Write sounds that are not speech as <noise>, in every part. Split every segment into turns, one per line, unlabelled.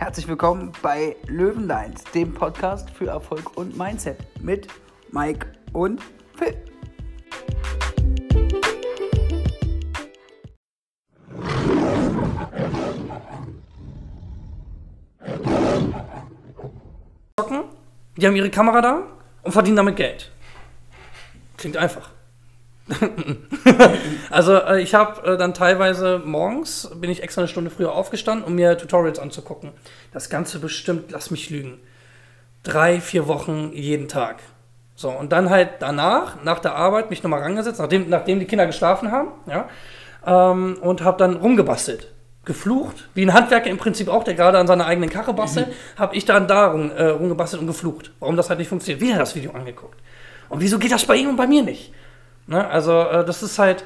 Herzlich willkommen bei Löwenlines, dem Podcast für Erfolg und Mindset mit Mike und Phil.
die haben ihre Kamera da und verdienen damit Geld. Klingt einfach. <laughs> also äh, ich habe äh, dann teilweise morgens, bin ich extra eine Stunde früher aufgestanden, um mir Tutorials anzugucken. Das Ganze bestimmt, lass mich lügen, drei, vier Wochen jeden Tag. So, und dann halt danach, nach der Arbeit, mich nochmal rangesetzt, nachdem, nachdem die Kinder geschlafen haben, ja, ähm, und habe dann rumgebastelt. Geflucht, wie ein Handwerker im Prinzip auch, der gerade an seiner eigenen Karre bastelt, mhm. habe ich dann da rum, äh, rumgebastelt und geflucht. Warum das halt nicht funktioniert. Wieder das Video angeguckt. Und wieso geht das bei ihm und bei mir nicht? Ne? Also, äh, das ist halt.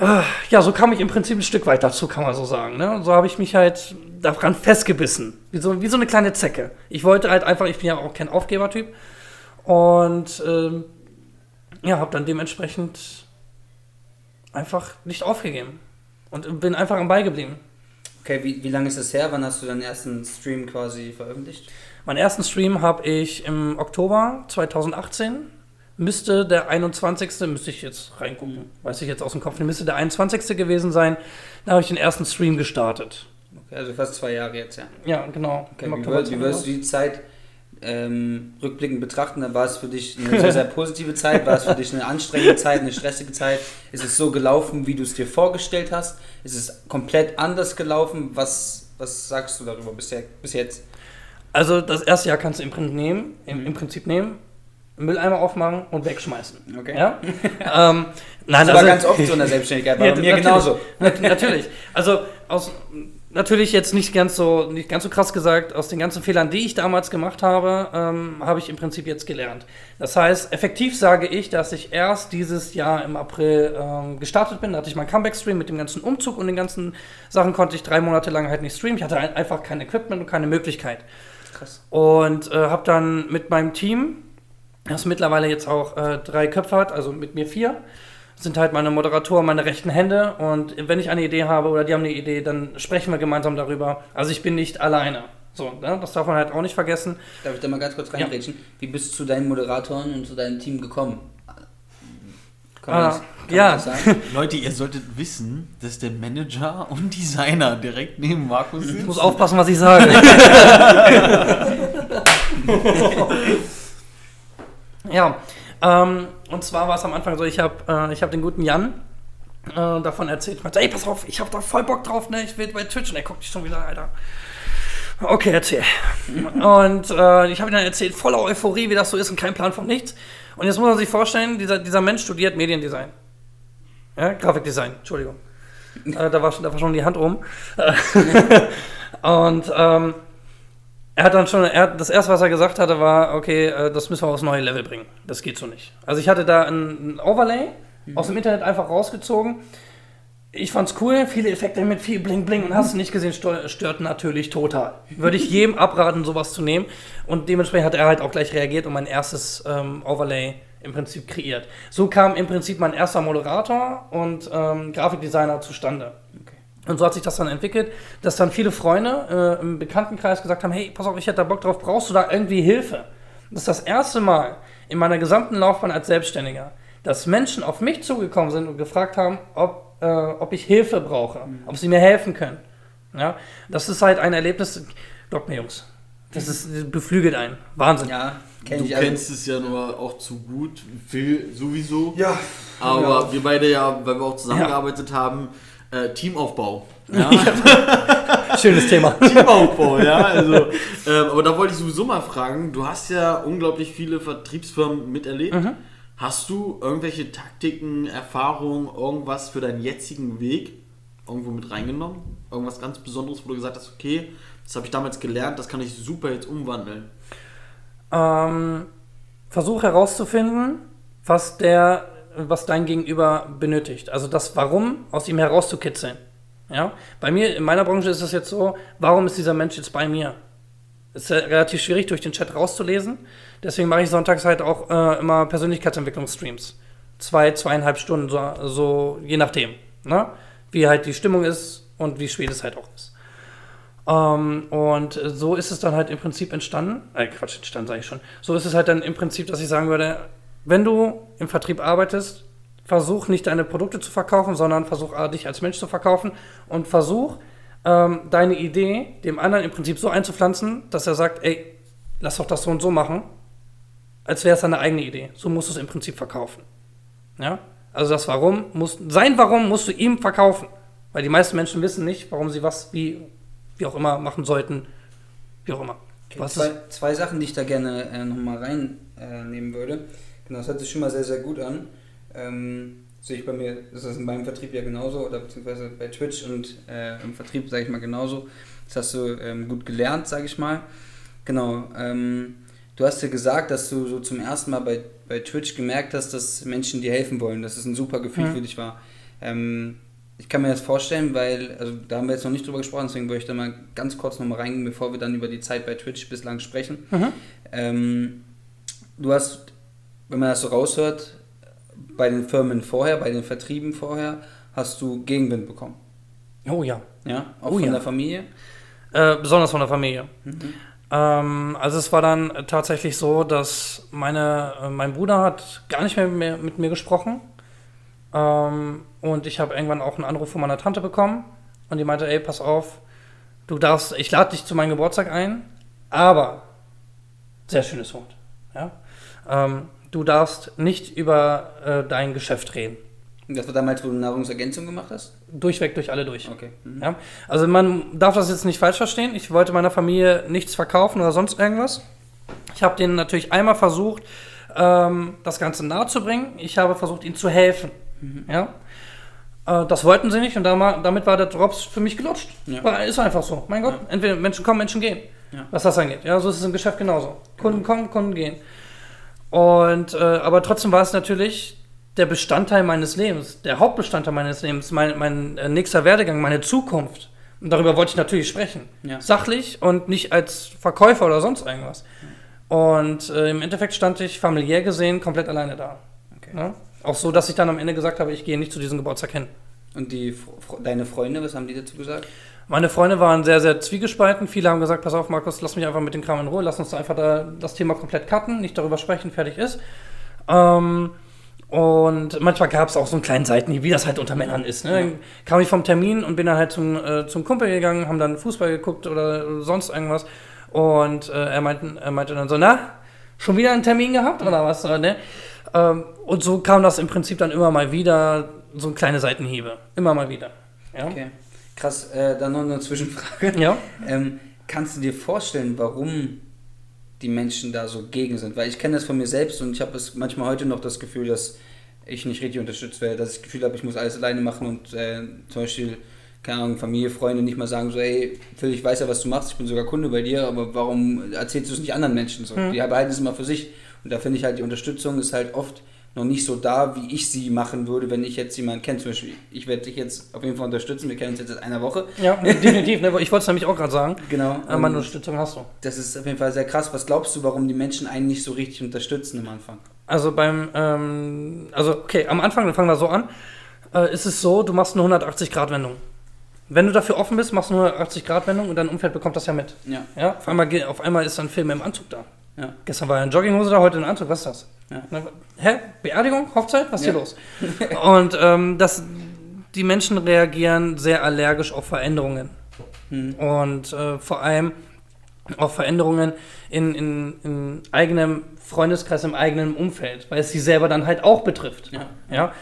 Äh, ja, so kam ich im Prinzip ein Stück weit dazu, kann man so sagen. Ne? So habe ich mich halt daran festgebissen. Wie so, wie so eine kleine Zecke. Ich wollte halt einfach, ich bin ja auch kein Aufgebertyp. Und ähm, ja, habe dann dementsprechend einfach nicht aufgegeben. Und bin einfach am Ball geblieben.
Okay, wie, wie lange ist das her? Wann hast du deinen ersten Stream quasi veröffentlicht?
Meinen ersten Stream habe ich im Oktober 2018. Müsste der 21. müsste ich jetzt reingucken, mhm. weiß ich jetzt aus dem Kopf, müsste der 21. gewesen sein. Da habe ich den ersten Stream gestartet.
Okay, also fast zwei Jahre jetzt, ja.
Ja, genau.
Okay, wie, würdest, wie würdest du die Zeit ähm, rückblickend betrachten, dann war es für dich eine sehr, sehr positive Zeit, war es für dich eine anstrengende Zeit, eine stressige Zeit? Ist es so gelaufen, wie du es dir vorgestellt hast? Ist es komplett anders gelaufen? Was, was sagst du darüber bis, bis jetzt?
Also das erste Jahr kannst du im Prinzip nehmen, im, im Prinzip nehmen, Mülleimer aufmachen und wegschmeißen. Okay. Ja?
ähm, nein, das also, war ganz oft so in der Selbstständigkeit, bei ja, mir
natürlich,
genauso.
Natürlich. Also aus natürlich jetzt nicht ganz so nicht ganz so krass gesagt, aus den ganzen Fehlern, die ich damals gemacht habe, ähm, habe ich im Prinzip jetzt gelernt. Das heißt, effektiv sage ich, dass ich erst dieses Jahr im April ähm, gestartet bin. Da hatte ich meinen Comeback-Stream mit dem ganzen Umzug und den ganzen Sachen konnte ich drei Monate lang halt nicht streamen. Ich hatte einfach kein Equipment und keine Möglichkeit. Krass. Und äh, habe dann mit meinem Team, das mittlerweile jetzt auch äh, drei Köpfe hat, also mit mir vier, sind halt meine Moderatoren, meine rechten Hände. Und wenn ich eine Idee habe oder die haben eine Idee, dann sprechen wir gemeinsam darüber. Also ich bin nicht alleine. So, ne? das darf man halt auch nicht vergessen.
Darf ich da mal ganz kurz reingrätschen? Ja. Wie bist du zu deinen Moderatoren und zu deinem Team gekommen?
Kann man, ah, das, kann ja.
das sagen? <laughs> Leute, ihr solltet wissen, dass der Manager und Designer direkt neben Markus sind.
Ich muss aufpassen, was ich sage. <laughs> <laughs> ja, ähm, und zwar war es am Anfang so, ich habe äh, hab den guten Jan äh, davon erzählt. Ich meinte, ey, pass auf, ich habe da voll Bock drauf, ne? Ich will bei Twitch. Und er guckt dich schon wieder, Alter. Okay, erzähl. und äh, ich habe ihm dann erzählt, voller Euphorie, wie das so ist und kein Plan von nichts. Und jetzt muss man sich vorstellen, dieser, dieser Mensch studiert Mediendesign. Ja, Grafikdesign, Entschuldigung. äh, da, war schon, da war schon die Hand rum. <laughs> und ähm, er hat dann schon, er, das erste, was er gesagt hatte, war, okay, äh, das müssen wir aufs neue Level bringen. Das geht so nicht. Also ich hatte da ein, ein Overlay mhm. aus dem Internet einfach rausgezogen. Ich fand's cool, viele Effekte mit viel Bling Bling und hast du nicht gesehen, stört natürlich total. Würde ich jedem abraten, sowas zu nehmen. Und dementsprechend hat er halt auch gleich reagiert und mein erstes ähm, Overlay im Prinzip kreiert. So kam im Prinzip mein erster Moderator und ähm, Grafikdesigner zustande. Und so hat sich das dann entwickelt, dass dann viele Freunde äh, im Bekanntenkreis gesagt haben, hey, pass auf, ich hätte da Bock drauf, brauchst du da irgendwie Hilfe? Das ist das erste Mal in meiner gesamten Laufbahn als Selbstständiger, dass Menschen auf mich zugekommen sind und gefragt haben, ob, äh, ob ich Hilfe brauche, mhm. ob sie mir helfen können. Ja, das ist halt ein Erlebnis, glaubt mir Jungs, das ist, beflügelt einen. Wahnsinn.
Ja, kenn du kennst es ja nur auch zu gut, Phil sowieso.
Ja.
Aber ja. wir beide ja, weil wir auch zusammengearbeitet ja. haben, äh, Teamaufbau.
Ja. <laughs> Schönes Thema.
Teamaufbau, ja. Also, ähm, aber da wollte ich sowieso mal fragen, du hast ja unglaublich viele Vertriebsfirmen miterlebt. Mhm. Hast du irgendwelche Taktiken, Erfahrungen, irgendwas für deinen jetzigen Weg irgendwo mit reingenommen? Irgendwas ganz Besonderes, wo du gesagt hast, okay, das habe ich damals gelernt, das kann ich super jetzt umwandeln?
Ähm, versuch herauszufinden, was der was dein Gegenüber benötigt. Also das Warum aus ihm herauszukitzeln. Ja? Bei mir, in meiner Branche ist es jetzt so, warum ist dieser Mensch jetzt bei mir? Ist ja relativ schwierig durch den Chat rauszulesen. Deswegen mache ich sonntags halt auch äh, immer Persönlichkeitsentwicklungsstreams. Zwei, zweieinhalb Stunden, so, so je nachdem. Ne? Wie halt die Stimmung ist und wie spät es halt auch ist. Ähm, und so ist es dann halt im Prinzip entstanden. Äh, Quatsch, entstanden sage ich schon. So ist es halt dann im Prinzip, dass ich sagen würde, wenn du im Vertrieb arbeitest, versuch nicht deine Produkte zu verkaufen, sondern versuch äh, dich als Mensch zu verkaufen und versuch ähm, deine Idee dem anderen im Prinzip so einzupflanzen, dass er sagt, ey, lass doch das so und so machen, als wäre es deine eigene Idee. So musst du es im Prinzip verkaufen. Ja? Also das Warum muss, sein Warum musst du ihm verkaufen. Weil die meisten Menschen wissen nicht, warum sie was, wie, wie auch immer machen sollten. Wie auch immer.
Okay, zwei, zwei, Sachen, die ich da gerne äh, nochmal reinnehmen äh, würde. Genau, das hört sich schon mal sehr, sehr gut an. Ähm, sehe ich bei mir, das ist in meinem Vertrieb ja genauso, oder beziehungsweise bei Twitch und äh, im Vertrieb, sage ich mal, genauso. Das hast du ähm, gut gelernt, sage ich mal. Genau. Ähm, du hast ja gesagt, dass du so zum ersten Mal bei, bei Twitch gemerkt hast, dass Menschen dir helfen wollen, dass es ein super Gefühl mhm. für dich war. Ähm, ich kann mir das vorstellen, weil, also da haben wir jetzt noch nicht drüber gesprochen, deswegen würde ich da mal ganz kurz nochmal reingehen, bevor wir dann über die Zeit bei Twitch bislang sprechen. Mhm. Ähm, du hast, wenn man das so raushört, bei den Firmen vorher, bei den Vertrieben vorher, hast du Gegenwind bekommen.
Oh ja.
Ja, auch
oh,
von
ja.
der Familie?
Äh, besonders von der Familie. Mhm. Ähm, also es war dann tatsächlich so, dass meine, äh, mein Bruder hat gar nicht mehr mit mir, mit mir gesprochen ähm, und ich habe irgendwann auch einen Anruf von meiner Tante bekommen und die meinte, ey, pass auf, du darfst, ich lade dich zu meinem Geburtstag ein, aber, sehr schönes Wort, ja, ähm, du darfst nicht über äh, dein Geschäft reden.
Das war damals, wo du Nahrungsergänzung gemacht hast?
Durchweg durch alle durch.
Okay. Mhm.
Ja? Also man darf das jetzt nicht falsch verstehen. Ich wollte meiner Familie nichts verkaufen oder sonst irgendwas. Ich habe denen natürlich einmal versucht, ähm, das Ganze nahe zu bringen. Ich habe versucht, ihnen zu helfen. Mhm. Ja? Äh, das wollten sie nicht und damit war der Drops für mich gelutscht. Ja. War, ist einfach so. Mein Gott, ja. entweder Menschen kommen, Menschen gehen. Was das angeht. Ja, so ist es im Geschäft genauso. Kunden kommen, Kunden gehen. Und, äh, aber trotzdem war es natürlich der Bestandteil meines Lebens, der Hauptbestandteil meines Lebens, mein, mein äh, nächster Werdegang, meine Zukunft. Und darüber wollte ich natürlich sprechen. Ja. Sachlich und nicht als Verkäufer oder sonst irgendwas. Und äh, im Endeffekt stand ich familiär gesehen komplett alleine da. Okay. Ja? Auch so, dass ich dann am Ende gesagt habe, ich gehe nicht zu diesem Geburtstag hin.
Und die, deine Freunde, was haben die dazu gesagt?
Meine Freunde waren sehr, sehr zwiegespalten. Viele haben gesagt, pass auf, Markus, lass mich einfach mit dem Kram in Ruhe, lass uns da einfach da das Thema komplett cutten, nicht darüber sprechen, fertig ist. Ähm, und manchmal gab es auch so einen kleinen Seitenhieb, wie das halt unter Männern ist. Ne? Ja. Kam ich vom Termin und bin dann halt zum, äh, zum Kumpel gegangen, haben dann Fußball geguckt oder sonst irgendwas. Und äh, er, meinte, er meinte dann so, na, schon wieder einen Termin gehabt oder was? Ne? Ähm, und so kam das im Prinzip dann immer mal wieder, so kleine Seitenhiebe. Immer mal wieder. Ja?
Okay. Krass, äh, dann noch eine Zwischenfrage.
Ja.
Ähm, kannst du dir vorstellen, warum die Menschen da so gegen sind? Weil ich kenne das von mir selbst und ich habe manchmal heute noch das Gefühl, dass ich nicht richtig unterstützt werde, dass ich das Gefühl habe, ich muss alles alleine machen und äh, zum Beispiel, keine Ahnung, Familie, Freunde nicht mal sagen so, ey, Phil, ich weiß ja, was du machst, ich bin sogar Kunde bei dir, aber warum erzählst du es nicht anderen Menschen so? Mhm. Die behalten es immer für sich. Und da finde ich halt, die Unterstützung ist halt oft noch nicht so da, wie ich sie machen würde, wenn ich jetzt jemanden kenne. Zum Beispiel, ich werde dich jetzt auf jeden Fall unterstützen. Wir kennen uns jetzt seit einer Woche.
Ja, definitiv. Ne? Ich wollte es nämlich auch gerade sagen.
Genau.
Äh, meine Unterstützung hast du.
Das ist auf jeden Fall sehr krass. Was glaubst du, warum die Menschen einen nicht so richtig unterstützen am Anfang?
Also beim, ähm, also okay, am Anfang, dann fangen wir so an, äh, ist es so, du machst eine 180-Grad-Wendung. Wenn du dafür offen bist, machst du eine 180-Grad-Wendung und dein Umfeld bekommt das ja mit.
Ja.
ja? Auf, einmal, auf einmal ist dann Film im Anzug da.
Ja.
Gestern war er in Jogginghose da, heute in Anzug, was ist das?
Ja.
Hä? Beerdigung? Hochzeit? Was ist hier los? Und ähm, das, die Menschen reagieren sehr allergisch auf Veränderungen. Hm. Und äh, vor allem auf Veränderungen in, in, in, eigenem Freundeskreis, im eigenen Umfeld, weil es sie selber dann halt auch betrifft.
Ja.
ja?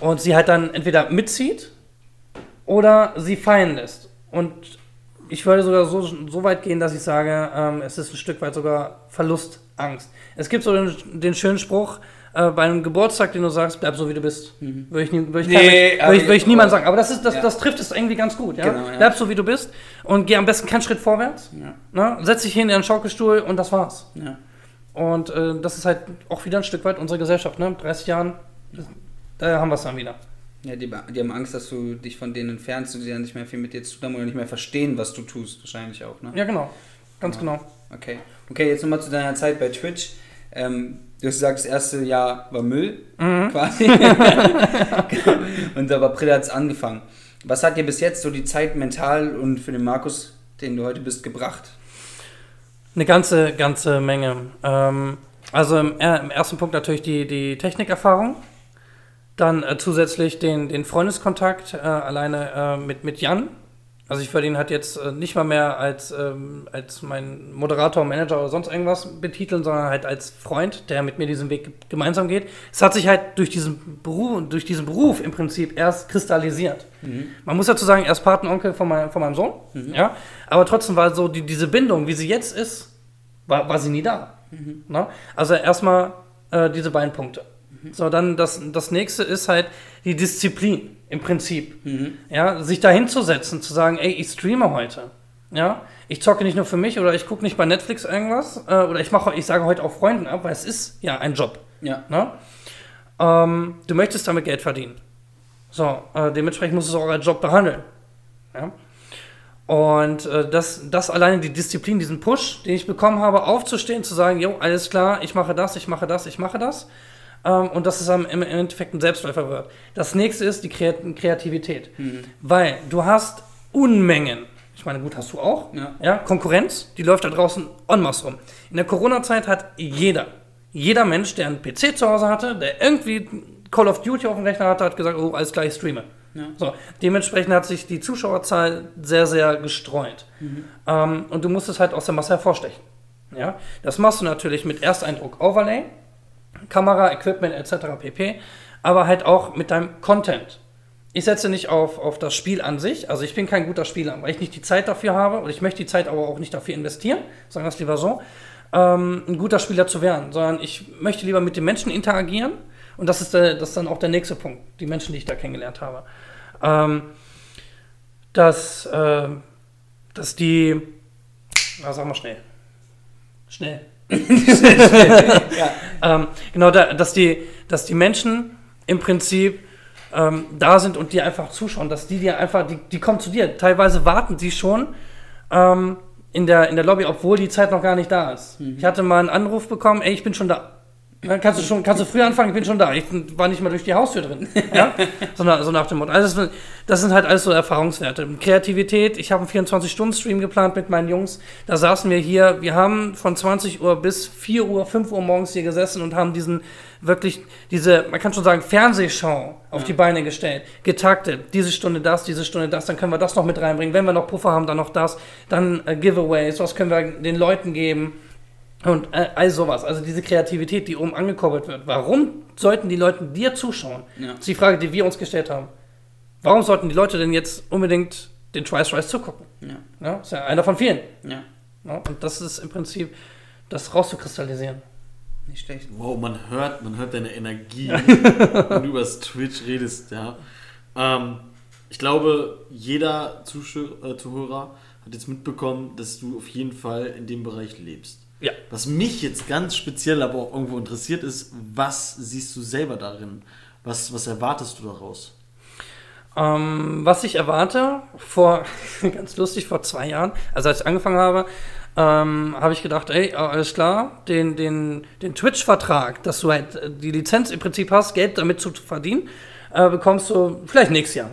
Und sie halt dann entweder mitzieht oder sie fallen lässt. Und ich würde sogar so, so weit gehen, dass ich sage, ähm, es ist ein Stück weit sogar Verlustangst. Es gibt so den, den schönen Spruch, äh, bei einem Geburtstag, den du sagst, bleib so wie du bist. Mhm. Würde ich, nie, würd ich, nee, würd ich, würd ich niemand sagen. Aber das, ist, das, ja. das trifft es irgendwie ganz gut. Ja? Genau, ja? Bleib so wie du bist und geh am besten keinen Schritt vorwärts. Ne? Setz dich hin in einen Schaukelstuhl und das war's. Und äh, das ist halt auch wieder ein Stück weit unsere Gesellschaft. Ne? 30 Jahren, da haben wir es dann wieder.
Ja, die, die, haben Angst, dass du dich von denen entfernst und sie dann nicht mehr viel mit dir zu tun haben oder nicht mehr verstehen, was du tust, wahrscheinlich auch, ne?
Ja, genau. Ganz genau. genau.
Okay. Okay, jetzt nochmal zu deiner Zeit bei Twitch. Ähm, du hast gesagt, das erste Jahr war Müll, mhm. quasi. <laughs> und aber April hat es angefangen. Was hat dir bis jetzt so die Zeit mental und für den Markus den du heute bist, gebracht?
Eine ganze, ganze Menge. Ähm, also im, äh, im, ersten Punkt natürlich die, die Technikerfahrung. Dann äh, zusätzlich den, den Freundeskontakt äh, alleine äh, mit, mit Jan. Also ich würde ihn halt jetzt äh, nicht mal mehr als, ähm, als mein Moderator, Manager oder sonst irgendwas betiteln, sondern halt als Freund, der mit mir diesen Weg gemeinsam geht. Es hat sich halt durch diesen Beruf, durch diesen Beruf im Prinzip erst kristallisiert. Mhm. Man muss dazu sagen, er ist Patenonkel von, mein, von meinem Sohn. Mhm. Ja? Aber trotzdem war so die, diese Bindung, wie sie jetzt ist, war, war sie nie da. Mhm. Ne? Also erstmal äh, diese beiden Punkte. So, dann das, das nächste ist halt die Disziplin im Prinzip. Mhm. Ja, sich da hinzusetzen, zu sagen, ey, ich streame heute. Ja, ich zocke nicht nur für mich oder ich gucke nicht bei Netflix irgendwas äh, oder ich mache, ich sage heute auch Freunden ab, weil es ist ja ein Job.
Ja.
Ne? Ähm, du möchtest damit Geld verdienen. So, äh, dementsprechend musst du es auch als Job behandeln. Ja? Und äh, das, das alleine die Disziplin, diesen Push, den ich bekommen habe, aufzustehen, zu sagen, jo, alles klar, ich mache das, ich mache das, ich mache das. Ähm, und dass es am, im Endeffekt ein Selbstläufer wird. Das nächste ist die Kreativität. Mhm. Weil du hast Unmengen. Ich meine, gut, hast du auch. Ja. ja. Konkurrenz, die läuft da draußen en masse rum. In der Corona-Zeit hat jeder, jeder Mensch, der einen PC zu Hause hatte, der irgendwie Call of Duty auf dem Rechner hatte, hat gesagt, oh, alles gleich streame. Ja. So, dementsprechend hat sich die Zuschauerzahl sehr, sehr gestreut. Mhm. Ähm, und du musst es halt aus der Masse hervorstechen. Ja? Das machst du natürlich mit Ersteindruck Overlay, Kamera, Equipment etc. pp. Aber halt auch mit deinem Content. Ich setze nicht auf, auf das Spiel an sich. Also ich bin kein guter Spieler, weil ich nicht die Zeit dafür habe und ich möchte die Zeit aber auch nicht dafür investieren, sagen wir es lieber so, ähm, ein guter Spieler zu werden, sondern ich möchte lieber mit den Menschen interagieren und das ist, der, das ist dann auch der nächste Punkt, die Menschen, die ich da kennengelernt habe. Ähm, dass, äh, dass die, na, sag mal schnell, schnell. <laughs> ja. <laughs> ähm, genau, da, dass, die, dass die Menschen im Prinzip ähm, da sind und dir einfach zuschauen, dass die dir einfach, die, die kommen zu dir. Teilweise warten sie schon ähm, in, der, in der Lobby, obwohl die Zeit noch gar nicht da ist. Mhm. Ich hatte mal einen Anruf bekommen, ey, ich bin schon da. Dann kannst du schon, kannst du früh anfangen, ich bin schon da. Ich war nicht mal durch die Haustür drin. <laughs> Ja? so, nach, so nach dem Motto. Also das, das, sind halt alles so Erfahrungswerte. Kreativität, ich habe einen 24-Stunden-Stream geplant mit meinen Jungs. Da saßen wir hier, wir haben von 20 Uhr bis 4 Uhr, 5 Uhr morgens hier gesessen und haben diesen wirklich, diese, man kann schon sagen, Fernsehschau auf ja. die Beine gestellt. Getaktet. Diese Stunde das, diese Stunde das, dann können wir das noch mit reinbringen. Wenn wir noch Puffer haben, dann noch das. Dann äh, Giveaways, was können wir den Leuten geben und äh, all sowas, also diese Kreativität, die oben angekoppelt wird. Warum sollten die Leute dir zuschauen? Ja. Das ist die Frage, die wir uns gestellt haben. Warum sollten die Leute denn jetzt unbedingt den Twice Rise zugucken? Ja. ja. Ist ja einer von vielen. Ja. ja. Und das ist im Prinzip, das rauszukristallisieren.
Nicht schlecht.
Wow, man hört, man hört deine Energie, <laughs> wenn du über das Twitch redest, ja. Ähm, ich glaube, jeder Zuschauer, äh, Zuhörer hat jetzt mitbekommen, dass du auf jeden Fall in dem Bereich lebst. Ja. Was mich jetzt ganz speziell aber auch irgendwo interessiert ist, was siehst du selber darin? Was, was erwartest du daraus?
Ähm, was ich erwarte, vor, <laughs> ganz lustig, vor zwei Jahren, also als ich angefangen habe, ähm, habe ich gedacht, ey, alles klar, den, den, den Twitch-Vertrag, dass du halt die Lizenz im Prinzip hast, Geld damit zu verdienen, äh, bekommst du vielleicht nächstes Jahr.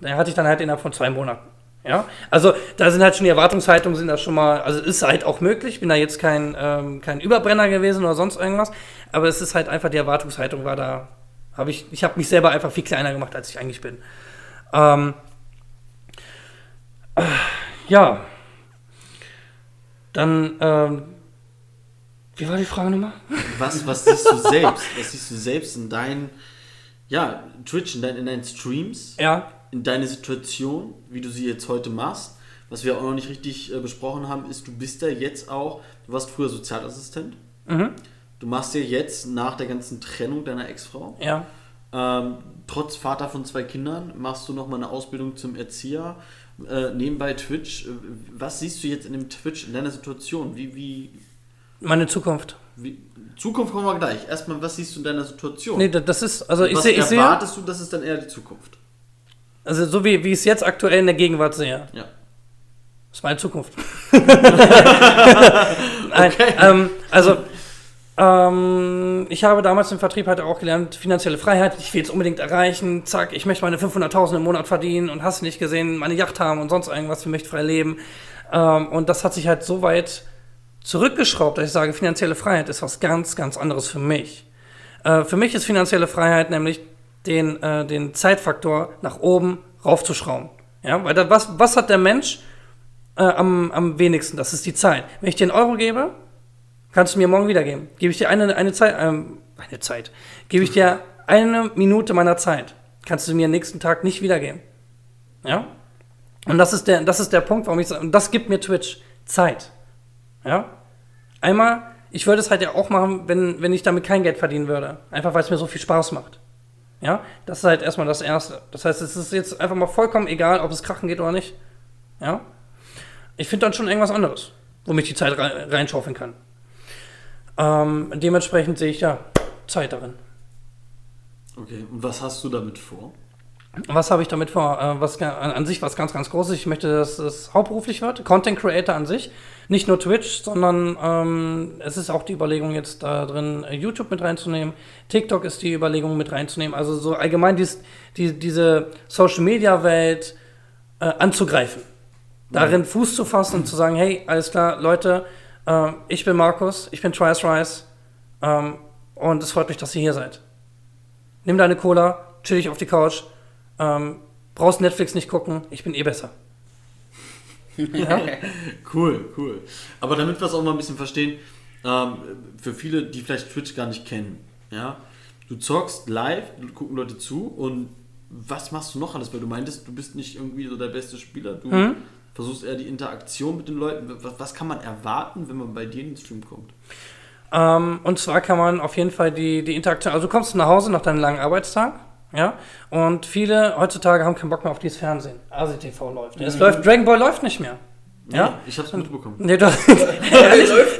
Der hatte ich dann halt innerhalb von zwei Monaten. Ja, also da sind halt schon die Erwartungshaltungen sind da schon mal, also ist halt auch möglich, bin da jetzt kein, ähm, kein Überbrenner gewesen oder sonst irgendwas, aber es ist halt einfach, die Erwartungshaltung war da, habe ich, ich habe mich selber einfach viel kleiner gemacht, als ich eigentlich bin. Ähm, äh, ja, dann, ähm, wie war die Frage nochmal?
Was, was siehst du selbst? Was siehst du selbst in deinen, ja, Twitch, in, dein, in deinen Streams?
Ja
in deine Situation, wie du sie jetzt heute machst. Was wir auch noch nicht richtig äh, besprochen haben, ist, du bist ja jetzt auch, du warst früher Sozialassistent. Mhm. Du machst ja jetzt nach der ganzen Trennung deiner Ex-Frau,
ja.
ähm, trotz Vater von zwei Kindern, machst du nochmal eine Ausbildung zum Erzieher. Äh, nebenbei Twitch. Äh, was siehst du jetzt in dem Twitch, in deiner Situation? Wie, wie
Meine Zukunft.
Wie, Zukunft kommen wir gleich. Erstmal, was siehst du in deiner Situation?
Nee, das ist, also ich
sehe. Was erwartest du, das ist dann eher die Zukunft?
Also so wie, wie ich es jetzt aktuell in der Gegenwart sehe.
Ja.
Das ist meine Zukunft. <laughs> <laughs> Nein, okay. ähm, also ähm, ich habe damals im Vertrieb halt auch gelernt, finanzielle Freiheit, ich will es unbedingt erreichen, zack, ich möchte meine 500.000 im Monat verdienen und hast nicht gesehen, meine Yacht haben und sonst irgendwas, ich möchte frei leben. Ähm, und das hat sich halt so weit zurückgeschraubt, dass ich sage, finanzielle Freiheit ist was ganz, ganz anderes für mich. Äh, für mich ist finanzielle Freiheit nämlich den, äh, den Zeitfaktor nach oben raufzuschrauben. Ja, weil da, was, was hat der Mensch äh, am, am wenigsten? Das ist die Zeit. Wenn ich dir einen Euro gebe, kannst du mir morgen wiedergeben. Gebe ich dir eine, eine Zeit, ähm, eine Zeit, gebe ich dir eine Minute meiner Zeit, kannst du mir nächsten Tag nicht wiedergeben. Ja? Und das ist der, das ist der Punkt, warum ich sage, und das gibt mir Twitch Zeit. Ja? Einmal, ich würde es halt ja auch machen, wenn, wenn ich damit kein Geld verdienen würde. Einfach weil es mir so viel Spaß macht. Ja, das ist halt erstmal das Erste. Das heißt, es ist jetzt einfach mal vollkommen egal, ob es krachen geht oder nicht. Ja, ich finde dann schon irgendwas anderes, womit ich die Zeit reinschaufeln kann. Ähm, dementsprechend sehe ich ja Zeit darin.
Okay, und was hast du damit vor?
Was habe ich damit vor? Äh, was an sich was ganz, ganz Großes. Ich möchte, dass es hauptberuflich wird. Content Creator an sich. Nicht nur Twitch, sondern ähm, es ist auch die Überlegung, jetzt da drin äh, YouTube mit reinzunehmen. TikTok ist die Überlegung mit reinzunehmen. Also so allgemein dies, die, diese Social Media Welt äh, anzugreifen. Darin mhm. Fuß zu fassen und zu sagen, hey, alles klar, Leute, äh, ich bin Markus, ich bin Trice Rice ähm, und es freut mich, dass ihr hier seid. Nimm deine Cola, chill dich auf die Couch, ähm, brauchst Netflix nicht gucken, ich bin eh besser.
Ja? <laughs> Cool, cool. Aber damit wir es auch mal ein bisschen verstehen, ähm, für viele, die vielleicht Twitch gar nicht kennen, ja, du zockst live, gucken Leute zu und was machst du noch alles? Weil du meintest, du bist nicht irgendwie so der beste Spieler, du mhm. versuchst eher die Interaktion mit den Leuten. Was, was, kann man erwarten, wenn man bei dir in den Stream kommt?
Ähm, und zwar kann man auf jeden Fall die, die Interaktion, also du kommst nach Hause nach deinem langen Arbeitstag ja? Und viele heutzutage haben keinen Bock mehr auf dieses Fernsehen. ASI-TV läuft. Mhm. Es läuft, Dragon Ball läuft nicht mehr.
Ja? Nee, ich hab's mitbekommen.
Nee, doch. <laughs> <laughs>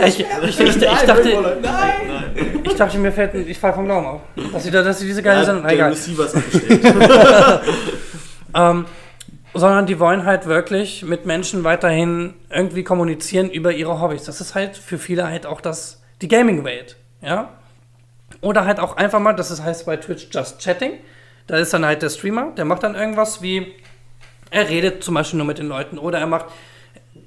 Ich, ich, ich, ich, dachte, nein. ich dachte, mir fällt, ich fall vom Glauben auf. Dass sie, dass sie diese geile ja, Sendung, egal. <laughs> ähm, sondern die wollen halt wirklich mit Menschen weiterhin irgendwie kommunizieren über ihre Hobbys. Das ist halt für viele halt auch das, die Gaming-Welt, ja. Oder halt auch einfach mal, das heißt bei Twitch Just Chatting, da ist dann halt der Streamer, der macht dann irgendwas wie, er redet zum Beispiel nur mit den Leuten oder er macht,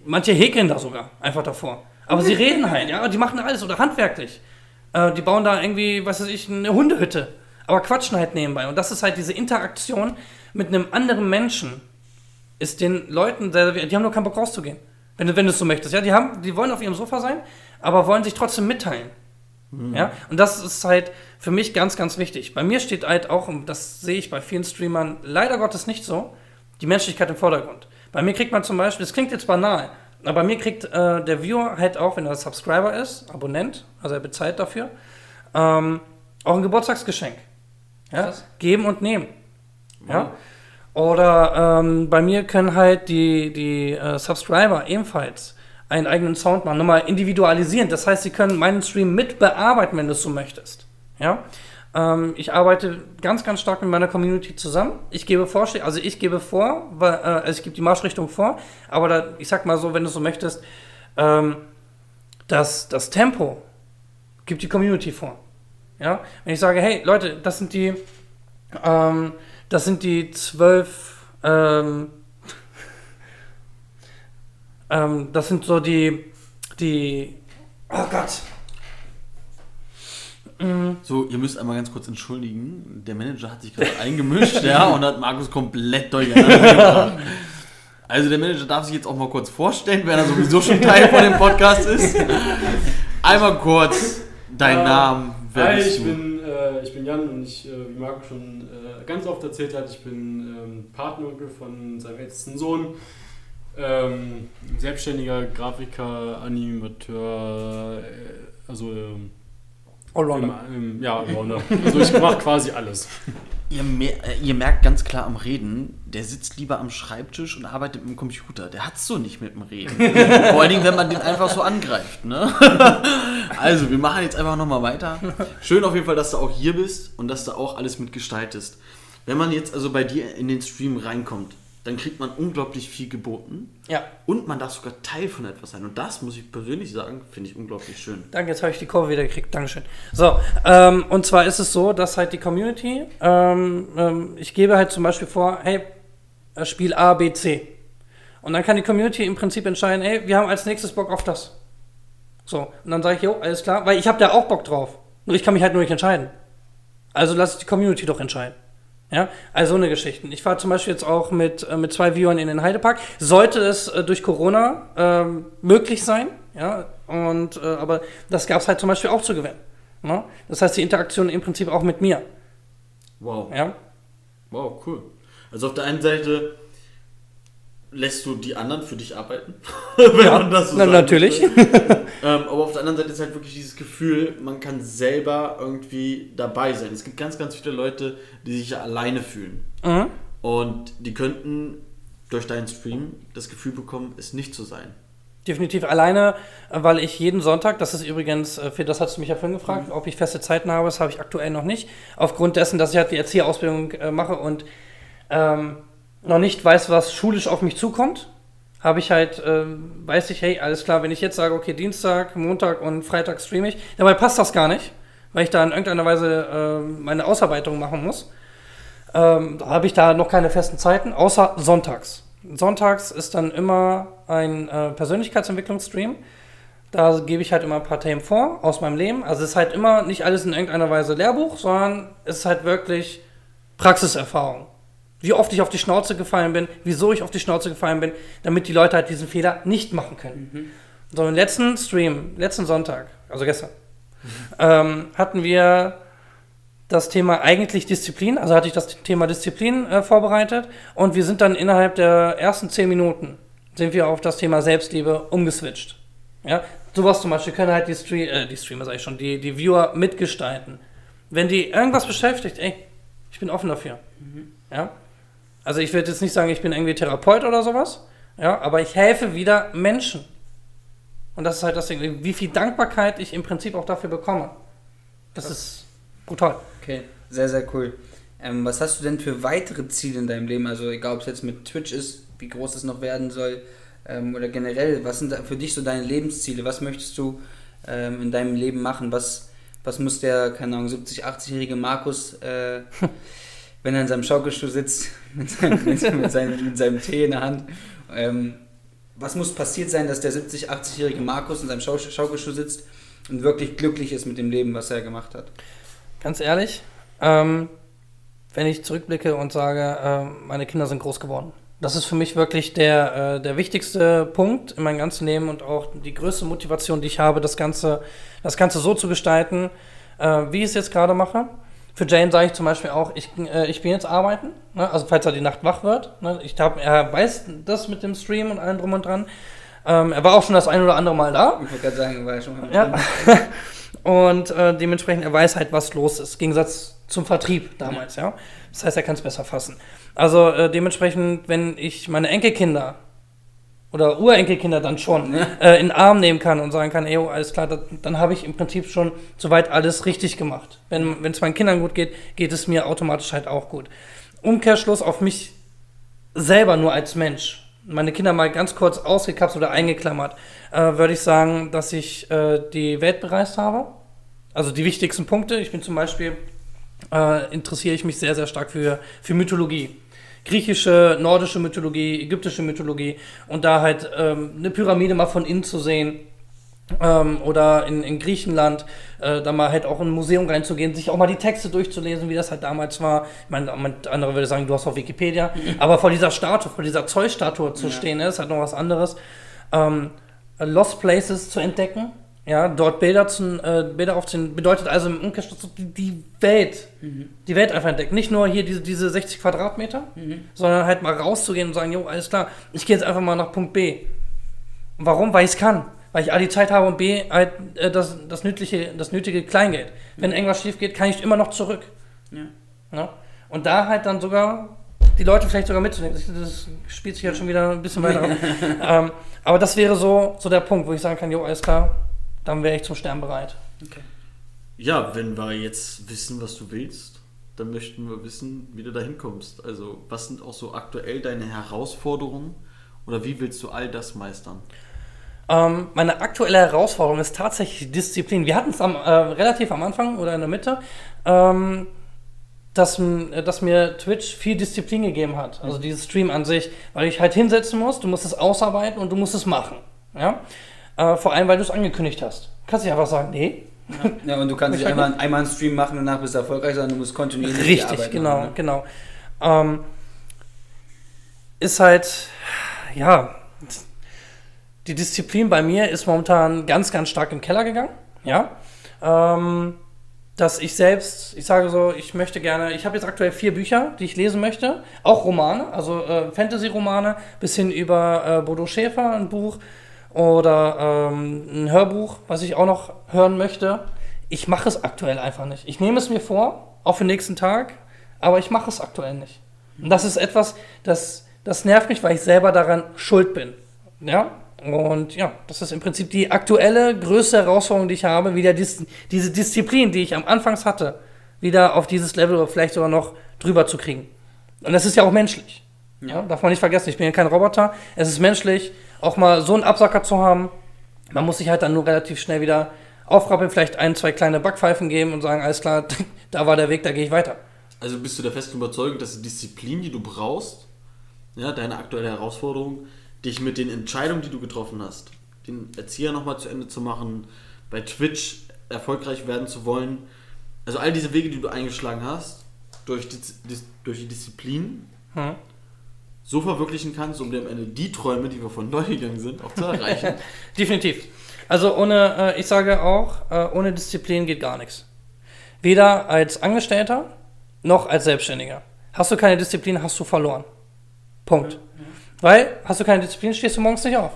manche häkeln da sogar einfach davor. Aber sie reden halt, ja, die machen alles oder handwerklich. Äh, die bauen da irgendwie, was weiß ich, eine Hundehütte. Aber quatschen halt nebenbei. Und das ist halt diese Interaktion mit einem anderen Menschen. Ist den Leuten sehr, die haben nur keinen Bock rauszugehen. Wenn du, wenn du es so möchtest. Ja, die haben, die wollen auf ihrem Sofa sein, aber wollen sich trotzdem mitteilen. Mhm. Ja, und das ist halt für mich ganz, ganz wichtig. Bei mir steht halt auch, und das sehe ich bei vielen Streamern leider Gottes nicht so, die Menschlichkeit im Vordergrund. Bei mir kriegt man zum Beispiel, das klingt jetzt banal, aber bei mir kriegt äh, der Viewer halt auch, wenn er Subscriber ist, Abonnent, also er bezahlt dafür, ähm, auch ein Geburtstagsgeschenk. Ja? Geben und nehmen. Wow. Ja? Oder ähm, bei mir können halt die, die äh, Subscriber ebenfalls einen eigenen Sound machen, nochmal individualisieren. Das heißt, sie können meinen Stream mit bearbeiten, wenn du es so möchtest. Ja? Ähm, ich arbeite ganz, ganz stark mit meiner Community zusammen. Ich gebe Vorschläge, also ich gebe vor, weil, äh, also ich gebe die Marschrichtung vor, aber da, ich sag mal so, wenn du so möchtest, ähm, das, das Tempo gibt die Community vor. Ja? Wenn ich sage, hey Leute, das sind die, ähm, das sind die zwölf, ähm, ähm, das sind so die, die, oh Gott.
Mhm. So, ihr müsst einmal ganz kurz entschuldigen. Der Manager hat sich gerade <laughs> eingemischt, ja, und hat Markus komplett durcheinander gebracht. Also der Manager darf sich jetzt auch mal kurz vorstellen, wenn er sowieso schon Teil von dem Podcast ist. Einmal kurz dein äh, Namen.
Hi, ich bin, äh, ich bin Jan und ich, äh, wie Marco schon äh, ganz oft erzählt hat, ich bin ähm, Patenonkel von seinem ältesten Sohn. Ähm, selbstständiger Grafiker, Animateur, äh, also ähm,
Allrounder.
Im, ja, Allrounder. Also ich mache quasi alles. <laughs>
Ihr, mer äh, ihr, merkt ganz klar am Reden, der sitzt lieber am Schreibtisch und arbeitet mit dem Computer. Der hat es so nicht mit dem Reden. <laughs> Vor allen Dingen, wenn man den einfach so angreift. Ne? <laughs> also, wir machen jetzt einfach nochmal weiter. Schön auf jeden Fall, dass du auch hier bist und dass du auch alles mitgestaltest. Wenn man jetzt also bei dir in den Stream reinkommt, dann kriegt man unglaublich viel geboten.
Ja.
Und man darf sogar Teil von etwas sein. Und das, muss ich persönlich sagen, finde ich unglaublich schön.
Danke, jetzt habe ich die Kurve wieder gekriegt. Dankeschön. So, ähm, und zwar ist es so, dass halt die Community, ähm, ähm, ich gebe halt zum Beispiel vor, hey, äh, Spiel A, B, C. Und dann kann die Community im Prinzip entscheiden, ey, wir haben als nächstes Bock auf das. So, und dann sage ich, jo, alles klar, weil ich habe da auch Bock drauf. Nur ich kann mich halt nur nicht entscheiden. Also lass die Community doch entscheiden. Ja, also so eine Geschichte. Ich fahre zum Beispiel jetzt auch mit, äh, mit zwei Viewern in den Heidepark. Sollte es äh, durch Corona ähm, möglich sein, ja, und äh, aber das gab es halt zum Beispiel auch zu gewinnen. Ne? Das heißt, die Interaktion im Prinzip auch mit mir.
Wow.
Ja,
Wow, cool. Also auf der einen Seite lässt du die anderen für dich arbeiten. <laughs> Wenn
Ja,
man das so
na, natürlich. <laughs>
ähm, aber auf der anderen Seite ist halt wirklich dieses Gefühl, man kann selber irgendwie dabei sein. Es gibt ganz, ganz viele Leute, die sich ja alleine fühlen.
mhm.
Und die könnten durch deinen Stream das Gefühl bekommen, es nicht zu sein.
definitiv alleine, weil ich jeden Sonntag, das ist übrigens, äh, für das hast du mich ja vorhin gefragt, ob ich feste Zeiten habe, das habe ich aktuell noch nicht. Aufgrund dessen, dass ich halt die Erzieherausbildung äh, mache und ähm, noch nicht weiß, was schulisch auf mich zukommt, habe ich halt, ähm, weiß ich, hey, alles klar, wenn ich jetzt sage, okay, Dienstag, Montag und Freitag streame ich, dabei passt das gar nicht, weil ich da in irgendeiner Weise ähm, meine Ausarbeitung machen muss. Ähm, habe ich da noch keine festen Zeiten, außer sonntags. Sonntags ist dann immer ein äh, Persönlichkeitsentwicklungsstream. Da gebe ich halt immer ein paar Themen vor aus meinem Leben. Also es ist halt immer nicht alles in irgendeiner Weise Lehrbuch, sondern es ist halt wirklich Praxiserfahrung. Wie oft ich auf die Schnauze gefallen bin, wieso ich auf die Schnauze gefallen bin, damit die Leute halt diesen Fehler nicht machen können. So, im letzten Stream, letzten Sonntag, also gestern, ähm, hatten wir das Thema eigentlich Disziplin, also hatte ich das Thema Disziplin äh, vorbereitet und wir sind dann innerhalb der ersten zehn Minuten sind wir auf das Thema Selbstliebe umgeswitcht. Ja, sowas zum Beispiel können halt die, Stre äh, die Streamer, sag ich schon, die, die Viewer mitgestalten. Wenn die irgendwas beschäftigt, ey, ich bin offen dafür. Ja, also ich würde jetzt nicht sagen, ich bin irgendwie Therapeut oder sowas, ja, aber ich helfe wieder Menschen. Und das ist halt das Ding, wie viel Dankbarkeit ich im Prinzip auch dafür bekomme. Das ist brutal.
Okay, sehr, sehr cool. Ähm, was hast du denn für weitere Ziele in deinem Leben? Also egal, ob es jetzt mit Twitch ist, wie groß es noch werden soll, ähm, oder generell, was sind da für dich so deine Lebensziele? Was möchtest du ähm, in deinem Leben machen? Was, was muss der, keine Ahnung, 70-, 80-jährige Markus, äh, <laughs> wenn er in seinem Schaukelstuhl sitzt, mit seinem, mit, seinem, mit seinem Tee in der Hand, ähm, was muss passiert sein, dass der 70-, 80-jährige Markus in seinem Schau Schaukelstuhl sitzt und wirklich glücklich ist mit dem Leben, was er gemacht hat?
Ganz ehrlich, ähm, wenn ich zurückblicke und sage, äh, meine Kinder sind groß geworden. Das ist für mich wirklich der, äh, der wichtigste Punkt in meinem ganzen Leben und auch die größte Motivation, die ich habe, das Ganze, das Ganze so zu gestalten, äh, wie ich es jetzt gerade mache. Für Jane sage ich zum Beispiel auch, ich, äh, ich bin jetzt arbeiten, ne? also falls er die Nacht wach wird. Ne? Ich hab, er weiß das mit dem Stream und allem drum und dran. Ähm, er war auch schon das ein oder andere Mal da.
Ich wollte gerade sagen, war ja schon mal
Ja. <laughs> Und äh, dementsprechend, er weiß halt, was los ist. Im Gegensatz zum Vertrieb damals, ja. Das heißt, er kann es besser fassen. Also äh, dementsprechend, wenn ich meine Enkelkinder oder Urenkelkinder dann schon äh, in den Arm nehmen kann und sagen kann, ey, oh, alles klar, das, dann habe ich im Prinzip schon soweit alles richtig gemacht. Wenn es meinen Kindern gut geht, geht es mir automatisch halt auch gut. Umkehrschluss auf mich selber nur als Mensch. Meine Kinder mal ganz kurz ausgekapselt oder eingeklammert, äh, würde ich sagen, dass ich äh, die Welt bereist habe. Also die wichtigsten Punkte. Ich bin zum Beispiel, äh, interessiere ich mich sehr, sehr stark für, für Mythologie. Griechische, nordische Mythologie, ägyptische Mythologie und da halt ähm, eine Pyramide mal von innen zu sehen, ähm, oder in, in Griechenland, äh, da mal halt auch in ein Museum reinzugehen, sich auch mal die Texte durchzulesen, wie das halt damals war. Ich meine, andere würde sagen, du hast auf Wikipedia, <laughs> aber vor dieser Statue, vor dieser Zollstatue zu
Ja.
stehen, ist halt noch was anderes. Ähm, Lost Places zu entdecken, ja, dort Bilder, zu, äh, Bilder aufzunehmen, bedeutet also im Umkehrschluss die, Welt, die Welt einfach entdecken. Nicht nur hier diese, diese 60 Quadratmeter, sondern halt mal rauszugehen und sagen, jo, alles klar, ich gehe jetzt einfach mal nach Punkt B. Warum? Weil ich es kann. Weil ich A, die Zeit habe und B, halt, äh, das, das, nötige, das nötige Kleingeld. Wenn irgendwas schief geht, kann ich immer noch zurück.
Ja.
Ja? Und da halt dann sogar die Leute vielleicht sogar mitzunehmen. Das, das spielt sich halt schon wieder ein bisschen weiter ab. <laughs> ähm, aber das wäre so, so der Punkt, wo ich sagen kann, jo, alles klar, dann wäre ich zum Sterben bereit.
Ja, wenn wir jetzt wissen, was du willst, dann möchten wir wissen, wie du da hinkommst. Also, was sind auch so aktuell deine Herausforderungen oder wie willst du all das meistern?
Ähm, meine aktuelle Herausforderung ist tatsächlich Disziplin. Wir hatten es äh, relativ am Anfang oder in der Mitte. Ähm, dass, dass mir Twitch viel Disziplin gegeben hat. Also dieses Stream an sich, weil ich halt hinsetzen muss, du musst es ausarbeiten und du musst es machen. Ja? Äh, vor allem, weil du es angekündigt hast. Kannst nicht einfach sagen, nee.
Ja, und du kannst nicht einmal, einmal einen Stream machen und danach bist du erfolgreich, sondern du musst kontinuierlich
Richtig,
Arbeit
genau,
machen, ne?
genau. Ähm, ist halt, ja, die Disziplin bei mir ist momentan ganz, ganz stark im Keller gegangen. Ja. Ähm, dass ich selbst, ich sage so, ich möchte gerne, ich habe jetzt aktuell vier Bücher, die ich lesen möchte, auch Romane, also äh, Fantasy-Romane, bis hin über äh, Bodo Schäfer, ein Buch oder ähm, ein Hörbuch, was ich auch noch hören möchte. Ich mache es aktuell einfach nicht. Ich nehme es mir vor, auch für den nächsten Tag, aber ich mache es aktuell nicht. Und das ist etwas, das, das nervt mich, weil ich selber daran schuld bin. Ja, und ja, das ist im Prinzip die aktuelle größte Herausforderung, die ich habe, wieder dis diese Disziplin, die ich am Anfangs hatte, wieder auf dieses Level oder vielleicht sogar noch drüber zu kriegen. Und das ist ja auch menschlich. Ja. darf man nicht vergessen, ich bin ja kein Roboter. Es ist menschlich, auch mal so einen Absacker zu haben. Man muss sich halt dann nur relativ schnell wieder aufrappeln, vielleicht ein, zwei kleine Backpfeifen geben und sagen, alles klar, <laughs> da war der Weg, da gehe ich weiter.
Also bist du der festen Überzeugung, dass die Disziplin, die du brauchst, ja, deine aktuelle Herausforderung, dich mit den Entscheidungen, die du getroffen hast, den Erzieher nochmal zu Ende zu machen, bei Twitch erfolgreich werden zu wollen, also all diese Wege, die du eingeschlagen hast, durch die, durch die Disziplin
Hm.
So verwirklichen kannst, um dir am Ende die Träume, die wir von neu gegangen sind, auch zu erreichen. <laughs>
Definitiv. Also ohne, äh, ich sage auch, äh, ohne Disziplin geht gar nichts. Weder als Angestellter noch als Selbstständiger. Hast du keine Disziplin, hast du verloren. Punkt. Weil, hast du keine Disziplin, stehst du morgens nicht auf.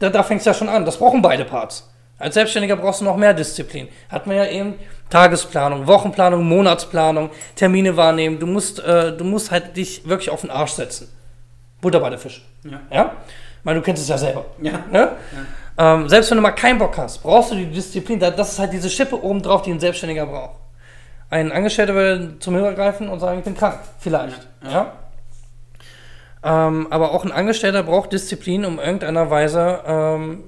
Da, da fängt es ja schon an. Das brauchen beide Parts. Als Selbstständiger brauchst du noch mehr Disziplin. Hatten wir ja eben Tagesplanung, Wochenplanung, Monatsplanung, Termine wahrnehmen. Du musst, äh, du musst halt dich wirklich auf den Arsch setzen. Butter bei der Fisch.
Ja.
Ja? Weil du kennst es ja selber.
Ja.
Ne? Ähm, selbst wenn du mal keinen Bock hast, brauchst du die Disziplin. Da- Das ist halt diese Schippe obendrauf, die ein Selbstständiger braucht. Ein Angestellter würde zum Hörer greifen und sagen, ich bin krank. Vielleicht. Ja. Ähm, aber auch ein Angestellter braucht Disziplin, um irgendeiner Weise ähm,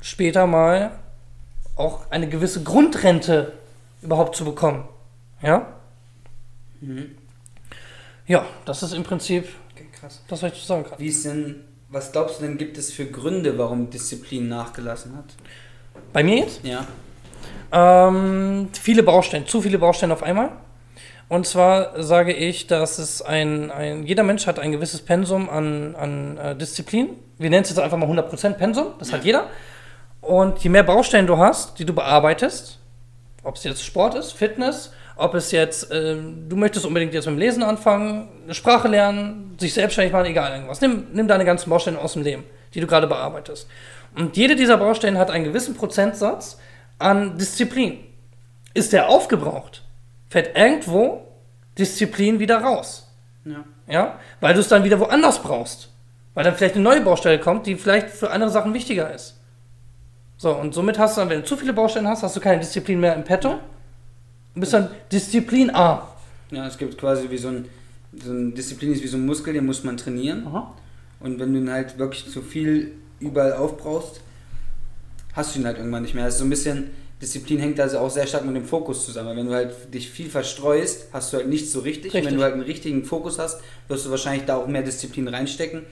später mal auch eine gewisse Grundrente überhaupt zu bekommen. Ja? Ja, das ist im Prinzip
Krass.
das, was ich sagen kann.
Wie ist denn, was glaubst du denn, gibt es für Gründe, warum Disziplin nachgelassen hat?
Bei mir jetzt?
Ja.
Ähm, viele Baustellen, zu viele Baustellen auf einmal. Und zwar sage ich, dass es ein, ein jeder Mensch hat ein gewisses Pensum an, an äh, Disziplin. Wir nennen es jetzt einfach mal 100% Pensum, das hat jeder. Und je mehr Baustellen du hast, die du bearbeitest, ob es jetzt Sport ist, Fitness, ob es jetzt, ähm, du möchtest unbedingt jetzt mit dem Lesen anfangen, eine Sprache lernen, sich selbstständig machen, egal irgendwas. Nimm, nimm deine ganzen Baustellen aus dem Leben, die du gerade bearbeitest. Und jede dieser Baustellen hat einen gewissen Prozentsatz an Disziplin. Ist der aufgebraucht, fällt irgendwo Disziplin wieder raus.
Ja.
Ja? Weil du es dann wieder woanders brauchst. Weil dann vielleicht eine neue Baustelle kommt, die vielleicht für andere Sachen wichtiger ist. So, und somit hast du dann, wenn du zu viele Baustellen hast, hast du keine Disziplin mehr im Petto. Und bist dann disziplinarm.
Ja, es gibt quasi wie so ein, so ein Disziplin ist wie so ein Muskel, den muss man trainieren.
Aha.
Und wenn du ihn halt wirklich zu viel überall aufbrauchst, hast du ihn halt irgendwann nicht mehr. Also so ein bisschen, Disziplin hängt also auch sehr stark mit dem Fokus zusammen. Wenn du halt dich viel verstreust, hast du halt nichts so richtig.
Richtig.
wenn du halt einen richtigen Fokus hast, wirst du wahrscheinlich da auch mehr Disziplin reinstecken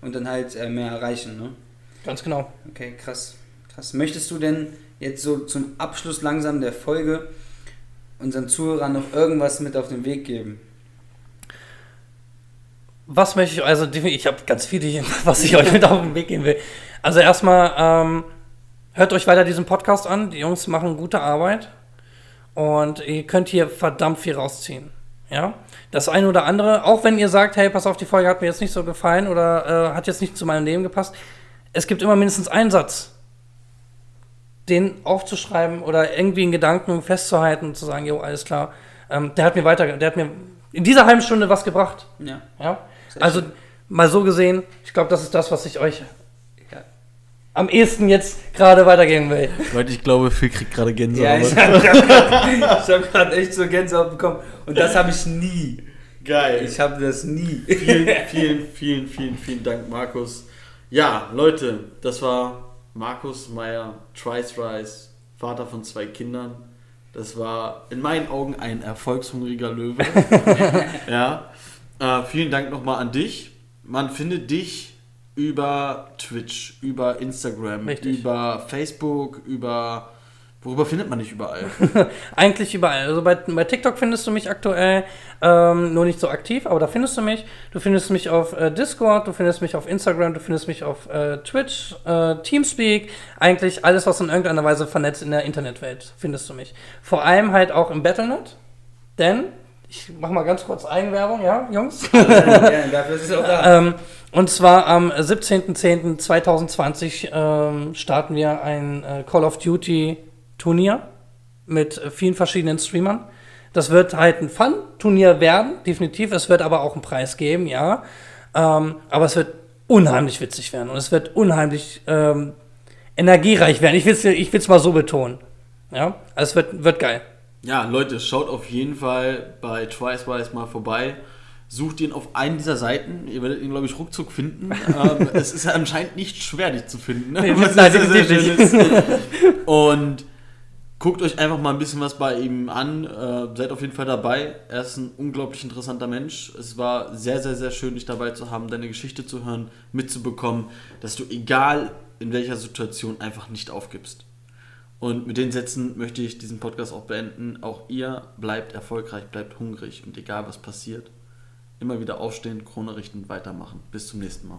und dann halt äh, mehr erreichen. Ne?
Ganz genau.
Okay, krass. Krass. Möchtest du denn jetzt so zum Abschluss langsam der Folge unseren Zuhörern noch irgendwas mit auf den Weg geben?
Was möchte ich, also ich habe ganz viele, <laughs> was ich euch mit auf den Weg geben will. Also erstmal, ähm, hört euch weiter diesen Podcast an. Die Jungs machen gute Arbeit. Und ihr könnt hier verdammt viel rausziehen. Ja, das eine oder andere, auch wenn ihr sagt, hey, pass auf, die Folge hat mir jetzt nicht so gefallen oder äh, hat jetzt nicht zu meinem Leben gepasst, es gibt immer mindestens einen Satz, den aufzuschreiben oder irgendwie in Gedanken festzuhalten und zu sagen, jo, alles klar, ähm, der hat mir weiter, der hat mir in dieser halben Stunde was gebracht.
Ja.
Ja, also
schön.
mal so gesehen, ich glaube, das ist das, was ich euch
Ja.
am ehesten jetzt gerade weitergeben will.
Leute, ich glaube, Phil kriegt gerade
Ja,
Gänsehaut.
ich habe gerade <laughs> echt so Gänsehaut bekommen. Und das habe ich nie.
Geil.
Ich habe das nie.
vielen, vielen, vielen, vielen, vielen Dank, Markus. Ja, Leute, das war Markus Meyer, Trice Rice, Vater von zwei Kindern. Das war in meinen Augen ein erfolgshungriger Löwe. <laughs> ja. Äh, vielen Dank nochmal an dich. Man findet dich über Twitch, über Instagram,
Richtig.
über Facebook, über. Worüber findet man dich überall? <laughs>
Eigentlich überall. Also bei, bei TikTok findest du mich aktuell ähm, nur nicht so aktiv, aber da findest du mich. Du findest mich auf äh, Discord, du findest mich auf Instagram, du findest mich auf äh, Twitch, äh, Teamspeak. Eigentlich alles, was in irgendeiner Weise vernetzt in der Internetwelt, findest du mich. Vor allem halt auch im Battlenet. Denn, ich mach mal ganz kurz Eigenwerbung, ja, Jungs?
ja, <laughs> dafür ist es auch da.
Ähm, und zwar am 17.10.2020 ähm, starten wir ein äh, Call of Duty Turnier mit äh, vielen verschiedenen Streamern. Das wird halt ein Fun-Turnier werden, definitiv. Es wird aber auch einen Preis geben, ja. Ähm, aber es wird unheimlich witzig werden und es wird unheimlich ähm, energiereich werden. Ich will es ich will's mal so betonen. Ja, also es wird, wird geil.
Ja, Leute, schaut auf jeden Fall bei Twicewise mal vorbei. Sucht ihn auf einen dieser Seiten. Ihr werdet ihn, glaube ich, ruckzuck finden. <laughs> ähm, es ist anscheinend nicht schwer, dich zu finden. Ne?
Nee, nein, definitiv
ist. Und guckt euch einfach mal ein bisschen was bei ihm an. Äh, seid auf jeden Fall dabei. Er ist ein unglaublich interessanter Mensch. Es war sehr, sehr, sehr schön, dich dabei zu haben, deine Geschichte zu hören, mitzubekommen, dass du egal in welcher Situation einfach nicht aufgibst. Und mit den Sätzen möchte ich diesen Podcast auch beenden. Auch ihr bleibt erfolgreich, bleibt hungrig und egal was passiert, immer wieder aufstehen, Krone richten, weitermachen. Bis zum nächsten Mal.